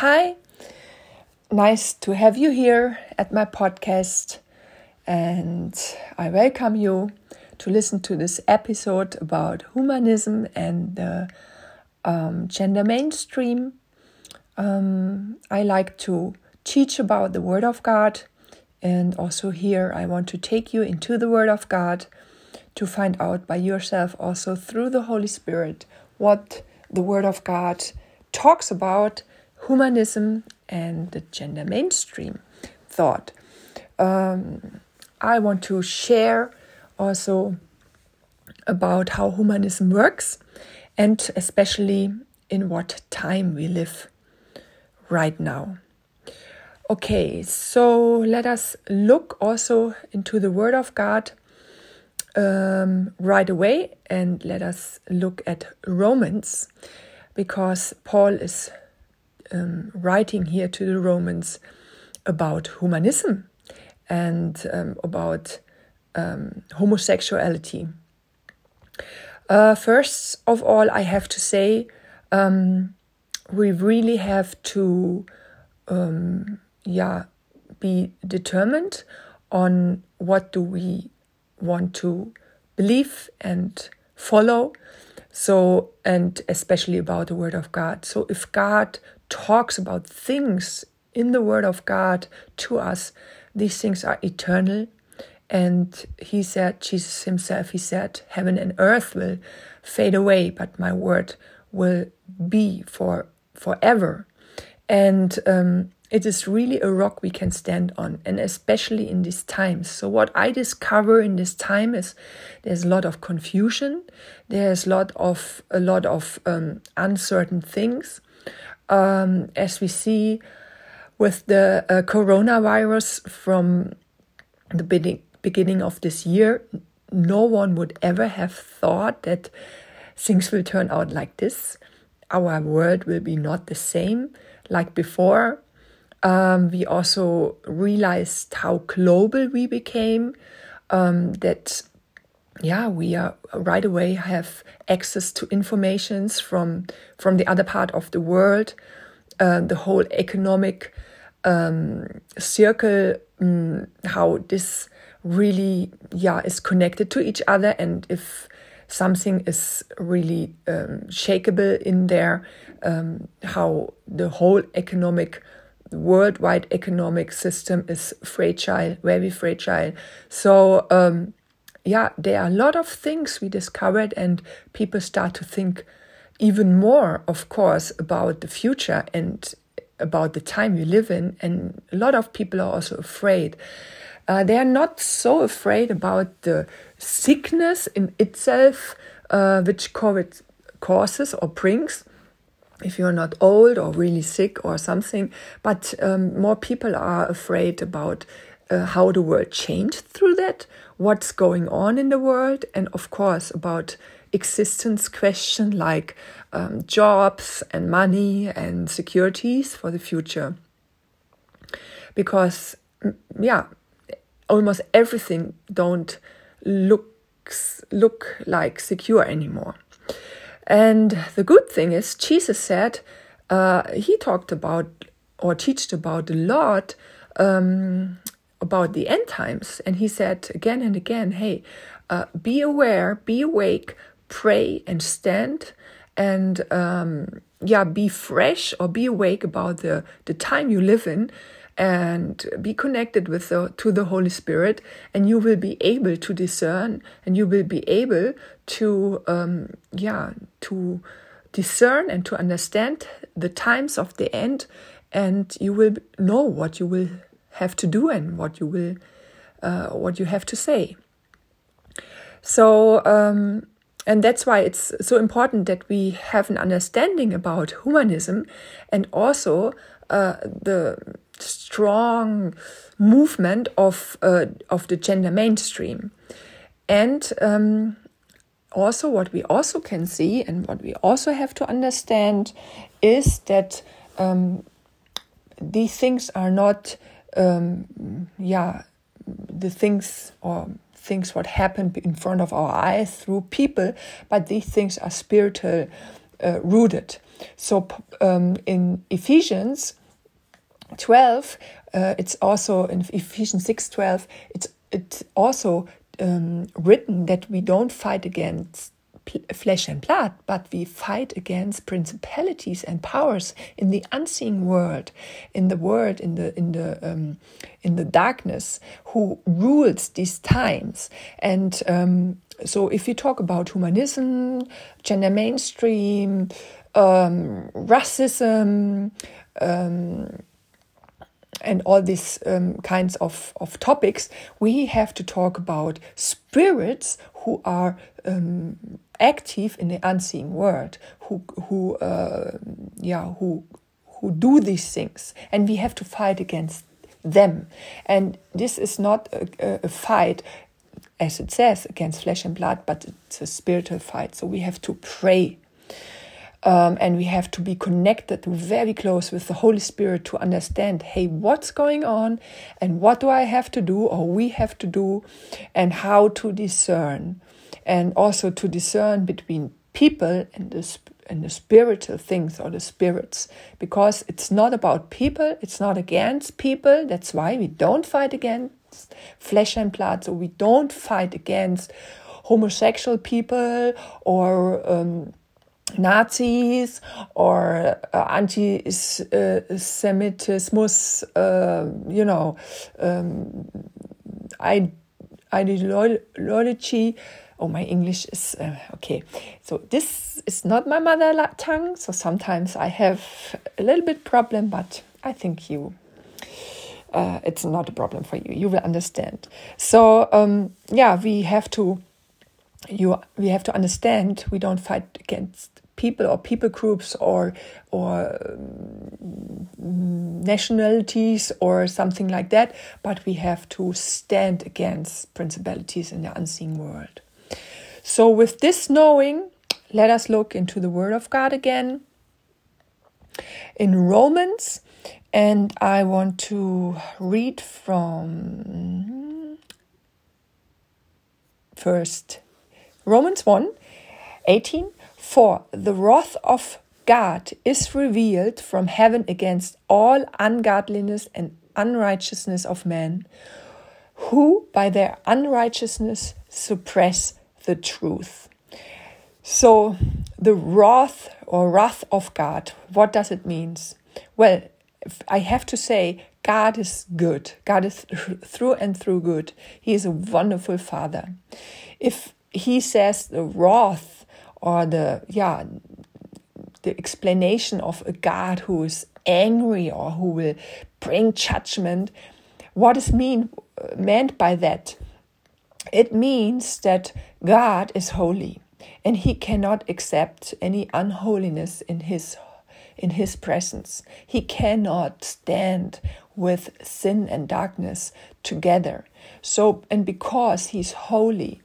Hi, nice to have you here at my podcast, and I welcome you to listen to this episode about humanism and the um, gender mainstream. Um, I like to teach about the Word of God, and also here I want to take you into the Word of God to find out by yourself, also through the Holy Spirit, what the Word of God talks about humanism and the gender mainstream thought. Um, I want to share also about how humanism works and especially in what time we live right now. Okay, so let us look also into the Word of God um, right away and let us look at Romans because Paul is um, writing here to the Romans about humanism and um, about um, homosexuality. Uh, first of all, I have to say um, we really have to, um, yeah, be determined on what do we want to believe and follow. So, and especially about the Word of God. So, if God talks about things in the Word of God to us, these things are eternal. And he said, Jesus himself, he said, Heaven and earth will fade away, but my word will be for forever. And um, it is really a rock we can stand on, and especially in these times. So, what I discover in this time is there's a lot of confusion, there's a lot of a lot of um, uncertain things, um, as we see with the uh, coronavirus from the beginning beginning of this year, no one would ever have thought that things will turn out like this. Our world will be not the same like before. Um, we also realized how global we became. Um, that yeah, we are right away have access to informations from from the other part of the world. Uh, the whole economic um, circle, um, how this really yeah is connected to each other, and if something is really um, shakeable in there, um, how the whole economic worldwide economic system is fragile, very fragile. So um, yeah, there are a lot of things we discovered, and people start to think even more, of course, about the future and about the time we live in. And a lot of people are also afraid. Uh, they are not so afraid about the sickness in itself, uh, which COVID causes or brings. If you're not old or really sick or something, but um, more people are afraid about uh, how the world changed through that, what's going on in the world, and of course about existence question like um, jobs and money and securities for the future. Because yeah, almost everything don't looks look like secure anymore. And the good thing is, Jesus said uh, he talked about or taught about a lot um, about the end times. And he said again and again, hey, uh, be aware, be awake, pray and stand and um, yeah, be fresh or be awake about the, the time you live in and be connected with the, to the Holy Spirit, and you will be able to discern, and you will be able to um, yeah to discern and to understand the times of the end, and you will know what you will have to do and what you will uh, what you have to say. So. Um, and that's why it's so important that we have an understanding about humanism and also uh, the strong movement of uh, of the gender mainstream, and um, also what we also can see and what we also have to understand is that um, these things are not um, yeah the things or things what happen in front of our eyes through people, but these things are spiritual uh, rooted. So um, in Ephesians 12, uh, it's also in Ephesians 6 12, it's, it's also um, written that we don't fight against flesh and blood, but we fight against principalities and powers in the unseen world, in the world, in the in the um, in the darkness, who rules these times. And um, so, if you talk about humanism, gender mainstream, um, racism. Um, and all these um, kinds of, of topics, we have to talk about spirits who are um, active in the unseen world, who who uh, yeah who who do these things, and we have to fight against them. And this is not a, a fight, as it says, against flesh and blood, but it's a spiritual fight. So we have to pray um, and we have to be connected very close with the Holy Spirit to understand hey, what's going on and what do I have to do or we have to do and how to discern. And also to discern between people and the, and the spiritual things or the spirits because it's not about people, it's not against people. That's why we don't fight against flesh and blood. So we don't fight against homosexual people or. Um, Nazis or uh, anti-Semitism, uh, you know, um, ideology. Oh, my English is uh, okay. So this is not my mother tongue, so sometimes I have a little bit problem, but I think you. Uh, it's not a problem for you. You will understand. So um, yeah, we have to you we have to understand we don't fight against people or people groups or or um, nationalities or something like that but we have to stand against principalities in the unseen world so with this knowing let us look into the word of god again in romans. And i want to read from first Romans 1 18 For the wrath of God is revealed from heaven against all ungodliness and unrighteousness of men, who by their unrighteousness suppress the truth. So, the wrath or wrath of God, what does it mean? Well, I have to say, God is good. God is through and through good. He is a wonderful Father. If he says the wrath or the yeah the explanation of a God who is angry or who will bring judgment. What is mean meant by that? It means that God is holy and he cannot accept any unholiness in his in his presence. He cannot stand with sin and darkness together. So and because he's holy,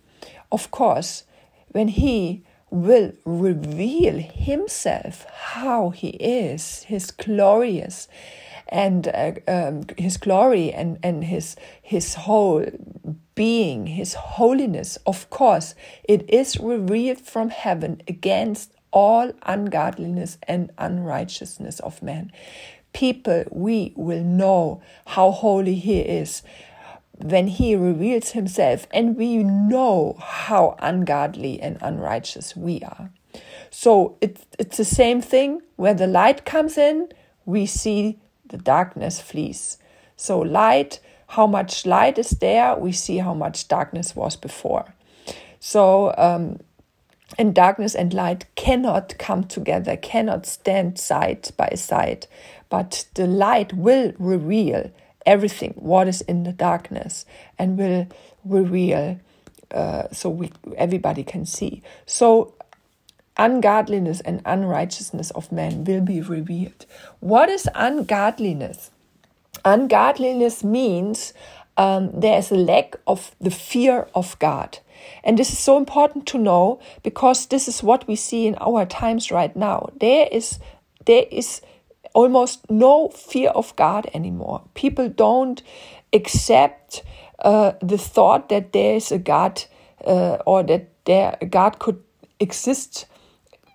of course, when he will reveal himself, how he is, his glorious and uh, um, his glory and, and his his whole being, his holiness, of course, it is revealed from heaven against all ungodliness and unrighteousness of man. People, we will know how holy he is when he reveals himself and we know how ungodly and unrighteous we are. So it's, it's the same thing where the light comes in, we see the darkness flees. So, light, how much light is there, we see how much darkness was before. So, um, and darkness and light cannot come together, cannot stand side by side, but the light will reveal everything what is in the darkness and will reveal uh, so we everybody can see so ungodliness and unrighteousness of men will be revealed. What is ungodliness? Ungodliness means um, there is a lack of the fear of god. And this is so important to know because this is what we see in our times right now. There is there is almost no fear of God anymore. People don't accept uh, the thought that there is a God uh, or that there God could exist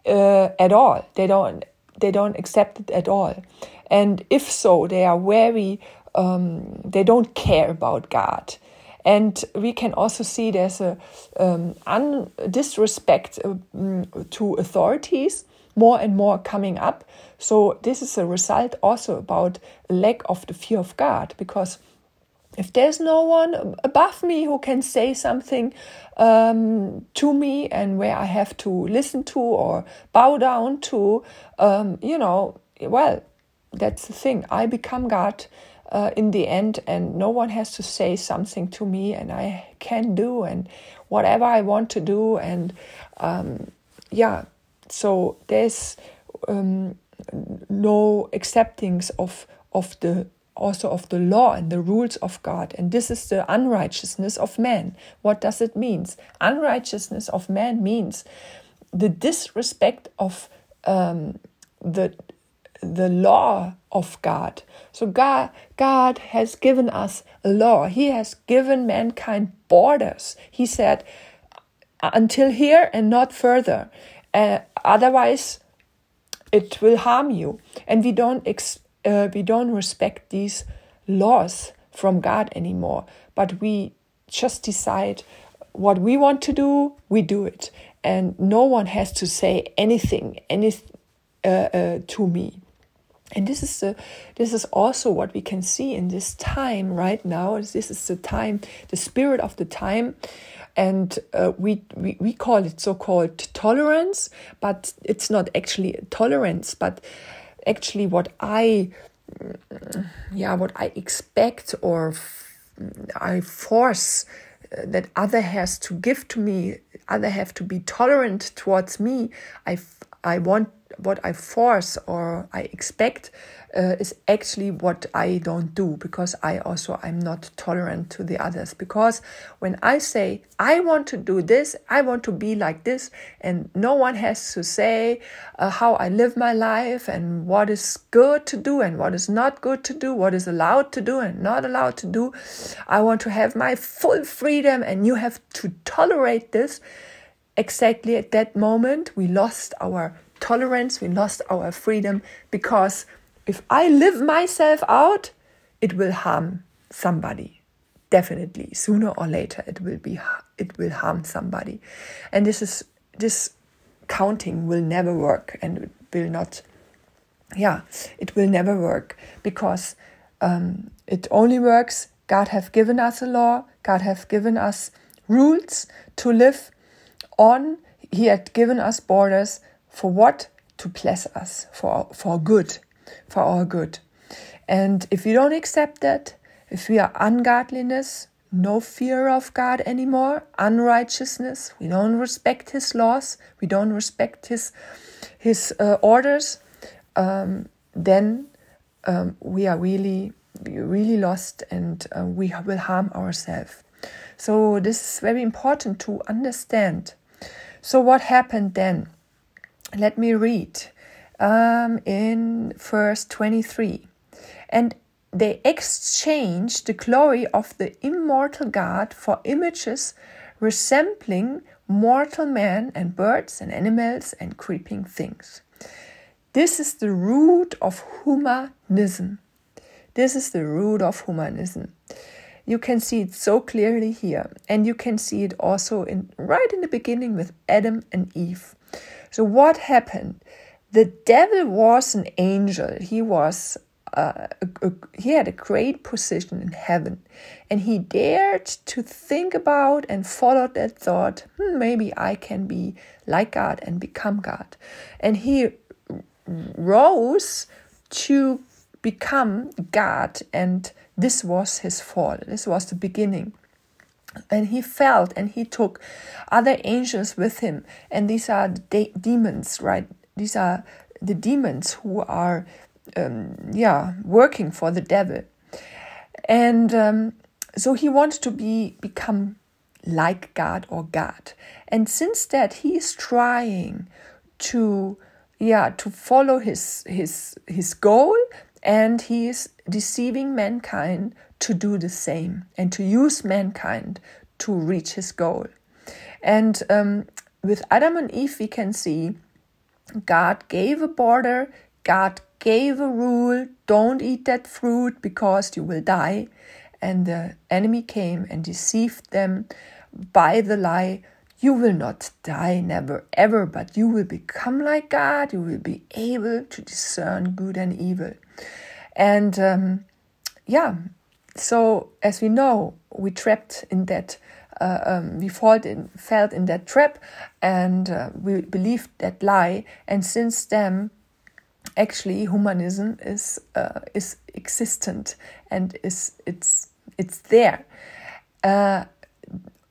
uh, at all. They don't. they don't accept it at all. And if so, they are very, um, they don't care about God. And we can also see there's a um, un- disrespect uh, mm, to authorities more and more coming up. So this is a result also about lack of the fear of God because if there's no one above me who can say something um, to me and where I have to listen to or bow down to, um, you know, well, that's the thing. I become God uh, in the end, and no one has to say something to me, and I can do and whatever I want to do, and um, yeah. So there's um, no acceptance of of the also of the law and the rules of God. And this is the unrighteousness of man. What does it mean? Unrighteousness of man means the disrespect of um, the the law of God. So God God has given us a law. He has given mankind borders. He said until here and not further. Uh, otherwise it will harm you. And we don't ex- uh, we don't respect these laws from God anymore, but we just decide what we want to do, we do it, and no one has to say anything, anything uh, uh, to me. And this is the, this is also what we can see in this time right now. This is the time, the spirit of the time, and uh, we, we we call it so-called tolerance, but it's not actually tolerance, but actually what I yeah what I expect or I force uh, that other has to give to me other have to be tolerant towards me I I want what I force or I expect uh, is actually what I don't do because I also I'm not tolerant to the others. Because when I say I want to do this I want to be like this and no one has to say uh, how I live my life and what is good to do and what is not good to do what is allowed to do and not allowed to do I want to have my full freedom and you have to tolerate this. Exactly at that moment we lost our tolerance, we lost our freedom because if I live myself out, it will harm somebody. Definitely, sooner or later, it will be it will harm somebody, and this is this counting will never work, and it will not. Yeah, it will never work because um, it only works. God have given us a law. God have given us rules to live on. He had given us borders for what? To bless us, for, for good, for our good. And if we don't accept that, if we are ungodliness, no fear of God anymore, unrighteousness, we don't respect His laws, we don't respect His His uh, orders, um, then um, we are really really lost and uh, we will harm ourselves. So this is very important to understand. So what happened then? let me read um, in verse 23. And they exchanged the glory of the immortal God for images resembling mortal men and birds and animals and creeping things. This is the root of humanism. This is the root of humanism. You can see it so clearly here, and you can see it also in right in the beginning with Adam and Eve. So, what happened? The devil was an angel. He was uh, a, a, he had a great position in heaven, and he dared to think about and follow that thought. Hmm, maybe I can be like God and become God, and he rose to become God, and this was his fall. This was the beginning and he felt and he took other angels with him and these are de- demons right these are the demons who are um, yeah working for the devil and um, so he wants to be become like god or god and since that he is trying to yeah to follow his his his goal and he is deceiving mankind to do the same and to use mankind to reach his goal. And um, with Adam and Eve, we can see God gave a border, God gave a rule don't eat that fruit because you will die. And the enemy came and deceived them by the lie you will not die, never ever, but you will become like God. You will be able to discern good and evil. And um, yeah, so as we know, we trapped in that. Uh, um, we felt in, felt in that trap and uh, we believed that lie. And since then actually humanism is uh, is existent and is it's it's there.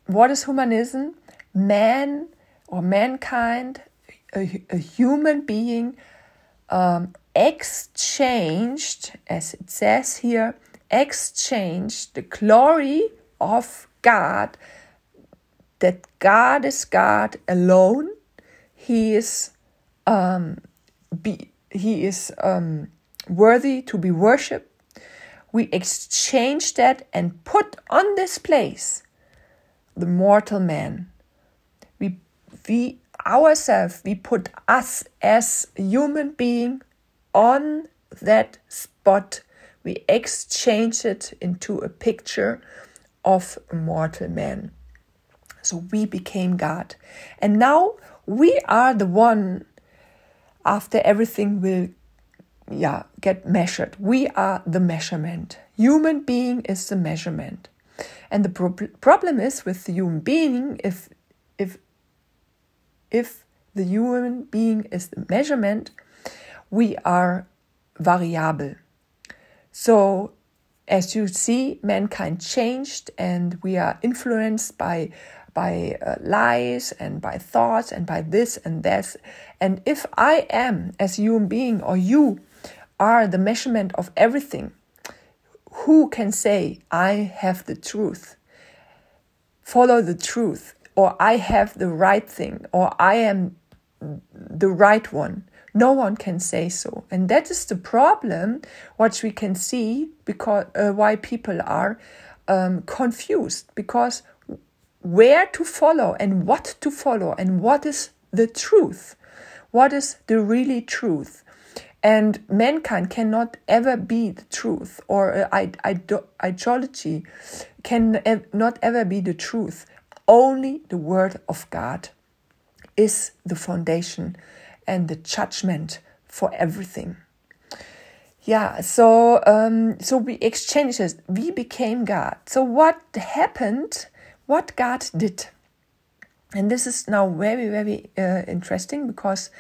What is humanism? Man or mankind, a, a human being, um, exchanged, as it says here, exchanged the glory of God, that God is God alone. He is um, be, he is um, worthy to be worshipped. We exchange that and put on this place the mortal man we we ourselves, we put us as human being on that spot. We exchange it into a picture of a mortal man. So we became God. And now we are the one after everything will yeah get measured. We are the measurement. Human being is the measurement. And the pro problem is with the human being if if if the human being is the measurement, we are variable. So, as you see, mankind changed, and we are influenced by by uh, lies and by thoughts and by this and that. And if I am, as human being, or you are the measurement of everything, who can say I have the truth? Follow the truth or I have the right thing, or I am the right one. No one can say so. And that is the problem, what we can see, because uh, why people are um, confused, because where to follow and what to follow and what is the truth, what is the really truth. And mankind cannot ever be the truth, or uh, ideology can not ever be the truth. Only the Word of God is the foundation and the judgment for everything. Yeah, so um, so we exchanged. We became God. So what happened? What God did, and this is now very very uh, interesting because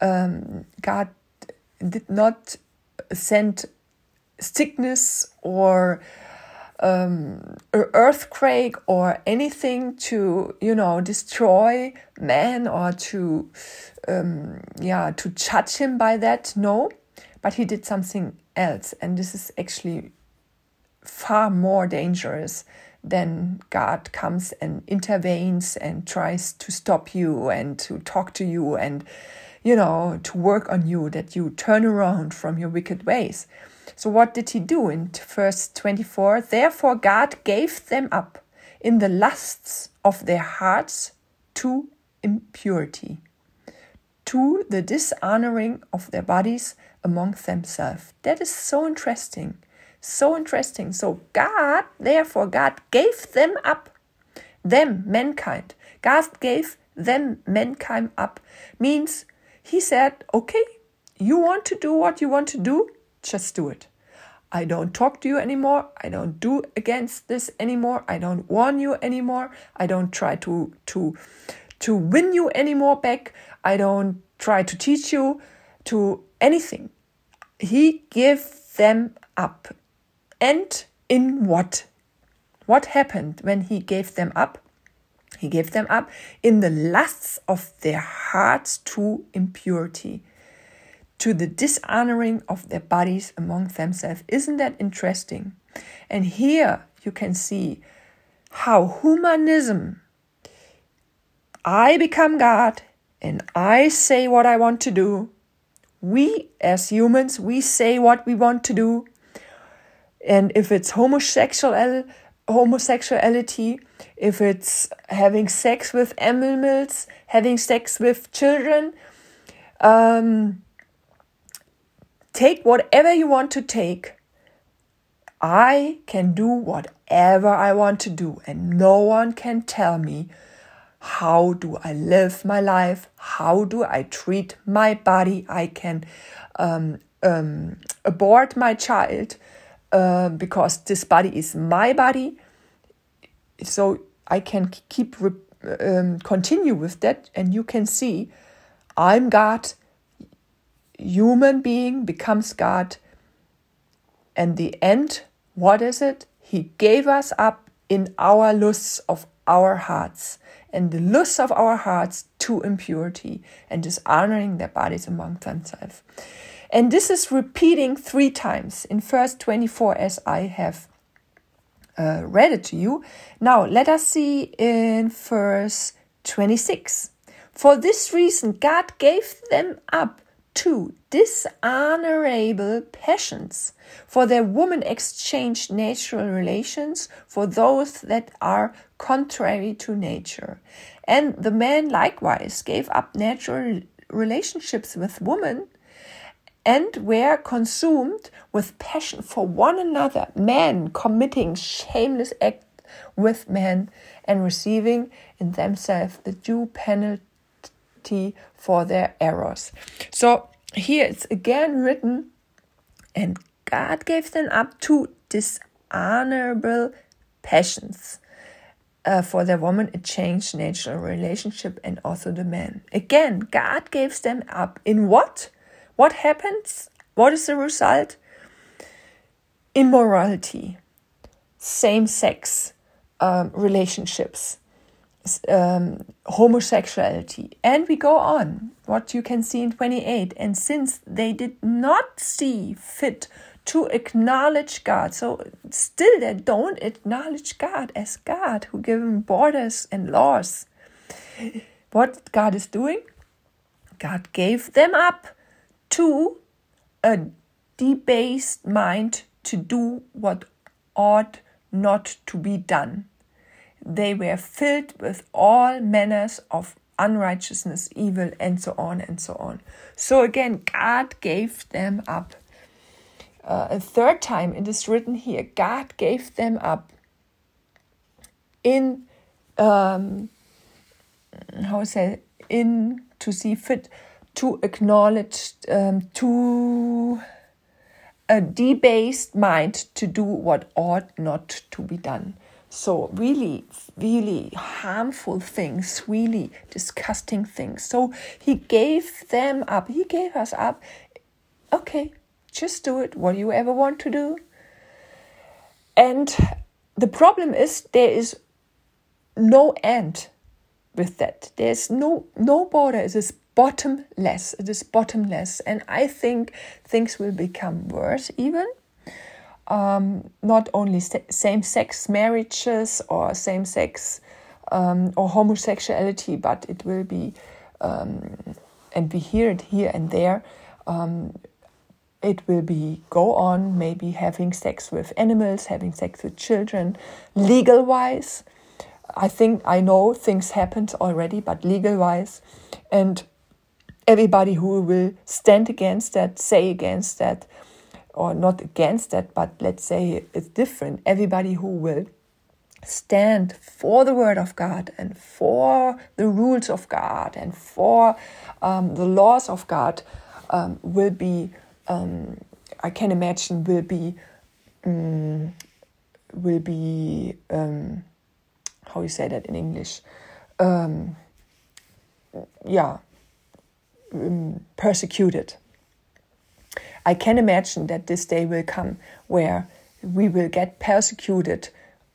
um, God did not send sickness or um, earthquake or anything to you know destroy man or to um, yeah to judge him by that no. But he did something else. And this is actually far more dangerous than God comes and intervenes and tries to stop you and to talk to you and you know to work on you that you turn around from your wicked ways so, what did he do in verse 24? Therefore, God gave them up in the lusts of their hearts to impurity, to the dishonoring of their bodies among themselves. That is so interesting. So interesting. So, God, therefore, God gave them up, them, mankind. God gave them, mankind, up. Means he said, okay, you want to do what you want to do? Just do it. I don't talk to you anymore. I don't do against this anymore. I don't warn you anymore. I don't try to to to win you anymore back. I don't try to teach you to anything. He gave them up. And in what? What happened when he gave them up? He gave them up in the lusts of their hearts to impurity to the dishonoring of their bodies among themselves. Isn't that interesting? And here you can see how humanism, I become God and I say what I want to do. We, as humans, we say what we want to do. And if it's homosexual, homosexuality, if it's having sex with animals, having sex with children, um, take whatever you want to take. I can do whatever I want to do, and no one can tell me how do I live my life, how do I treat my body. I can um, um, abort my child uh, because this body is my body. So I can keep um, continue with that, and you can see I'm God. Human being becomes God, and the end what is it? He gave us up in our lusts of our hearts and the lusts of our hearts to impurity and dishonoring their bodies among themselves. And this is repeating three times in verse 24 as I have uh, read it to you. Now let us see in verse 26. For this reason, God gave them up to dishonorable passions. For their women exchanged natural relations for those that are contrary to nature. And the man likewise gave up natural relationships with women and were consumed with passion for one another, men committing shameless acts with men and receiving in themselves the due penalty for their errors. So here it's again written, and God gave them up to dishonorable passions. Uh, for the woman, it changed natural relationship and also the man. Again, God gives them up. In what? What happens? What is the result? Immorality, same sex um, relationships, um, homosexuality, and we go on. What you can see in 28. And since they did not see fit to acknowledge God, so still they don't acknowledge God as God who gave them borders and laws. What God is doing? God gave them up to a debased mind to do what ought not to be done they were filled with all manners of unrighteousness, evil, and so on and so on. So again, God gave them up. Uh, a third time it is written here God gave them up in, um, how say, in to see fit to acknowledge, um, to a debased mind to do what ought not to be done. So, really, really harmful things, really disgusting things. So, he gave them up. He gave us up. Okay, just do it, what you ever want to do. And the problem is, there is no end with that. There's no no border. Bottomless. It is bottomless, and I think things will become worse even um, not only same sex marriages or same sex um, or homosexuality, but it will be, um, and we hear it here and there. Um, it will be go on, maybe having sex with animals, having sex with children, legal wise. I think I know things happened already, but legal wise, and everybody who will stand against that, say against that, or not against that, but let's say it's different. Everybody who will stand for the word of God and for the rules of God and for um, the laws of God um, will be, um, I can imagine, will be, um, will be, um, how you say that in English? Persecuted I can imagine that this day will come where we will get persecuted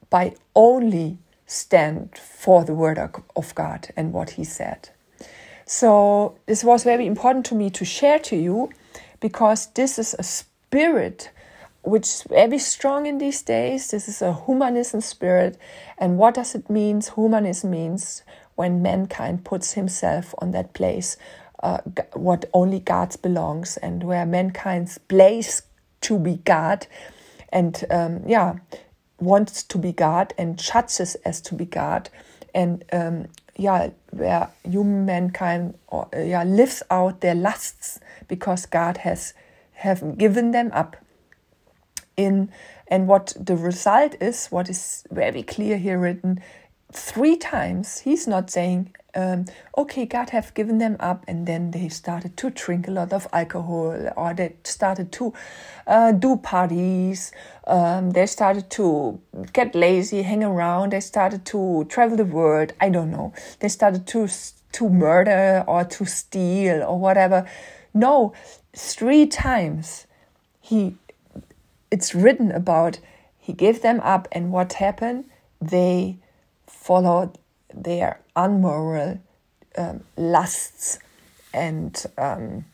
by only stand for the word of God and what he said. So this was very important to me to share to you because this is a spirit which is very strong in these days. This is a humanism spirit. And what does it mean? Humanism means when mankind puts himself on that place uh, what only God belongs and where mankind's place to be God and um, yeah wants to be God and judges as to be God and um, yeah where human mankind or, uh, yeah lives out their lusts because God has have given them up in and what the result is what is very clear here written three times he's not saying um, okay god have given them up and then they started to drink a lot of alcohol or they started to uh, do parties um, they started to get lazy hang around they started to travel the world i don't know. They started to to murder or to steal or whatever. No three times he it's written about he gave them up and what happened? They followed their unmoral um, lusts and um,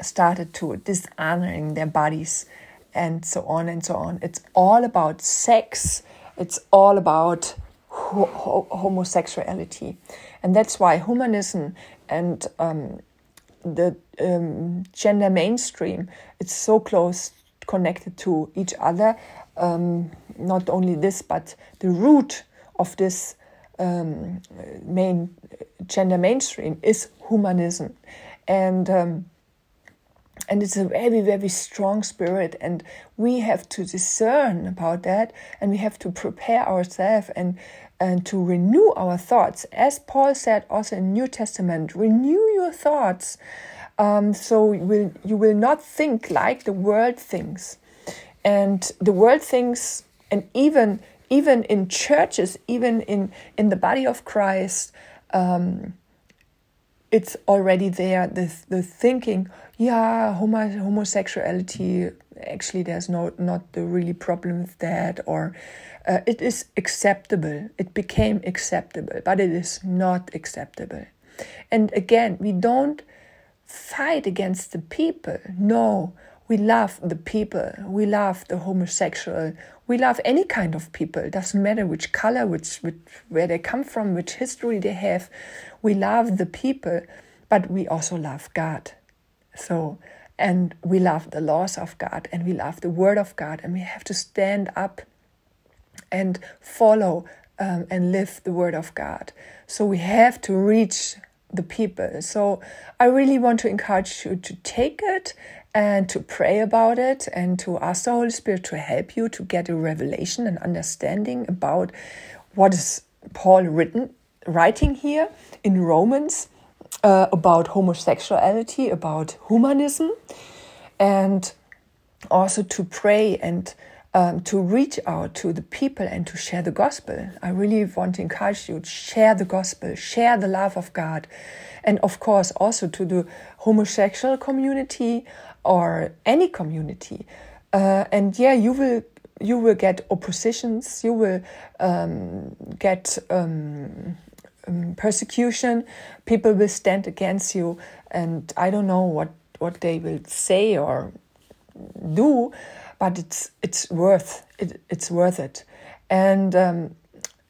started to dishonoring their bodies and so on and so on. It's all about sex. It's all about ho- ho- homosexuality, and that's why humanism and um, the um, gender mainstream it's so close connected to each other. Um, not only this, but the root of this um, main gender mainstream is humanism, and um, and it's a very very strong spirit, and we have to discern about that, and we have to prepare ourselves and and to renew our thoughts, as Paul said also in New Testament, renew your thoughts. Um, so you will you will not think like the world thinks, and the world thinks, and even even in churches, even in, in the body of Christ, um, it's already there. The, the thinking, yeah, homo, homosexuality, actually, there's no not the really problem with that, or uh, it is acceptable. It became acceptable, but it is not acceptable. And again, we don't fight against the people. No, we love the people. We love the homosexual. We love any kind of people. It doesn't matter which color, which, which where they come from, which history they have. We love the people, but we also love God. So, and we love the laws of God, and we love the Word of God, and we have to stand up and follow um, and live the Word of God. So we have to reach the people. So I really want to encourage you to take it and to pray about it and to ask the Holy Spirit to help you to get a revelation and understanding about what is Paul written writing here in Romans uh, about homosexuality, about humanism, and also to pray and um, to reach out to the people and to share the gospel. I really want to encourage you to share the gospel, share the love of God, and of course also to the homosexual community or any community. Uh, and yeah, you will you will get oppositions, you will um, get um, um, persecution. People will stand against you, and I don't know what what they will say or do, but it's it's worth it. It's worth it, and um,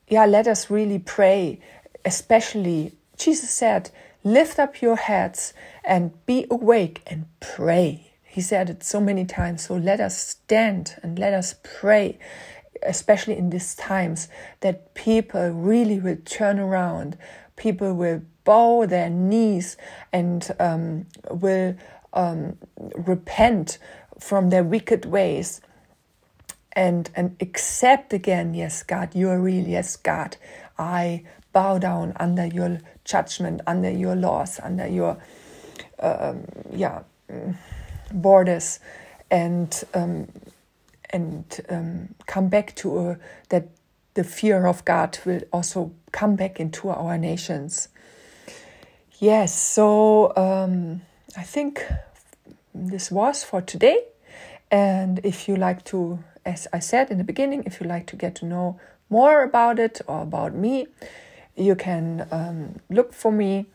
yeah, let us really pray. Especially, Jesus said, "Lift up your heads and be awake and pray." He said it so many times. So let us stand and let us pray, especially in these times, that people really will turn around. People will bow their knees and um, will um, repent from their wicked ways and and accept again yes god you are real yes god i bow down under your judgment under your laws under your um, yeah borders and um, and um, come back to a, that the fear of God will also come back into our nations. Yes, so um, I think this was for today. And if you like to, as I said in the beginning, if you like to get to know more about it or about me, you can um, look for me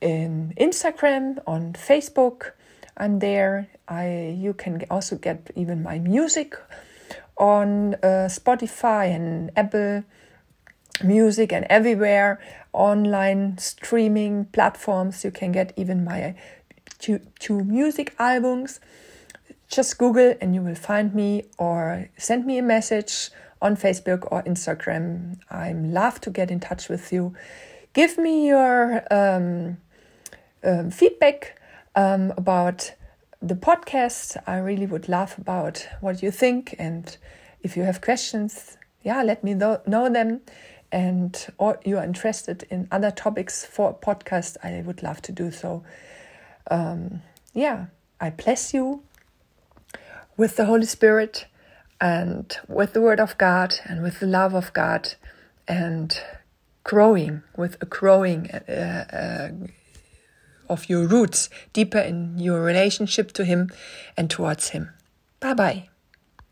in Instagram, on Facebook, I'm there. I you can also get even my music on uh, Spotify and Apple Music and everywhere online streaming platforms. You can get even my two, two music albums. Just Google and you will find me or send me a message on Facebook or Instagram. I'm love to get in touch with you. Give me your um, um, feedback um, about the podcast. I really would love about what you think and if you have questions, yeah, let me know, know them. And or you are interested in other topics for a podcast, I would love to do so. Um, yeah, I bless you with the Holy Spirit and with the Word of God and with the love of God and growing with a growing uh, uh, of your roots deeper in your relationship to Him and towards Him. Bye bye.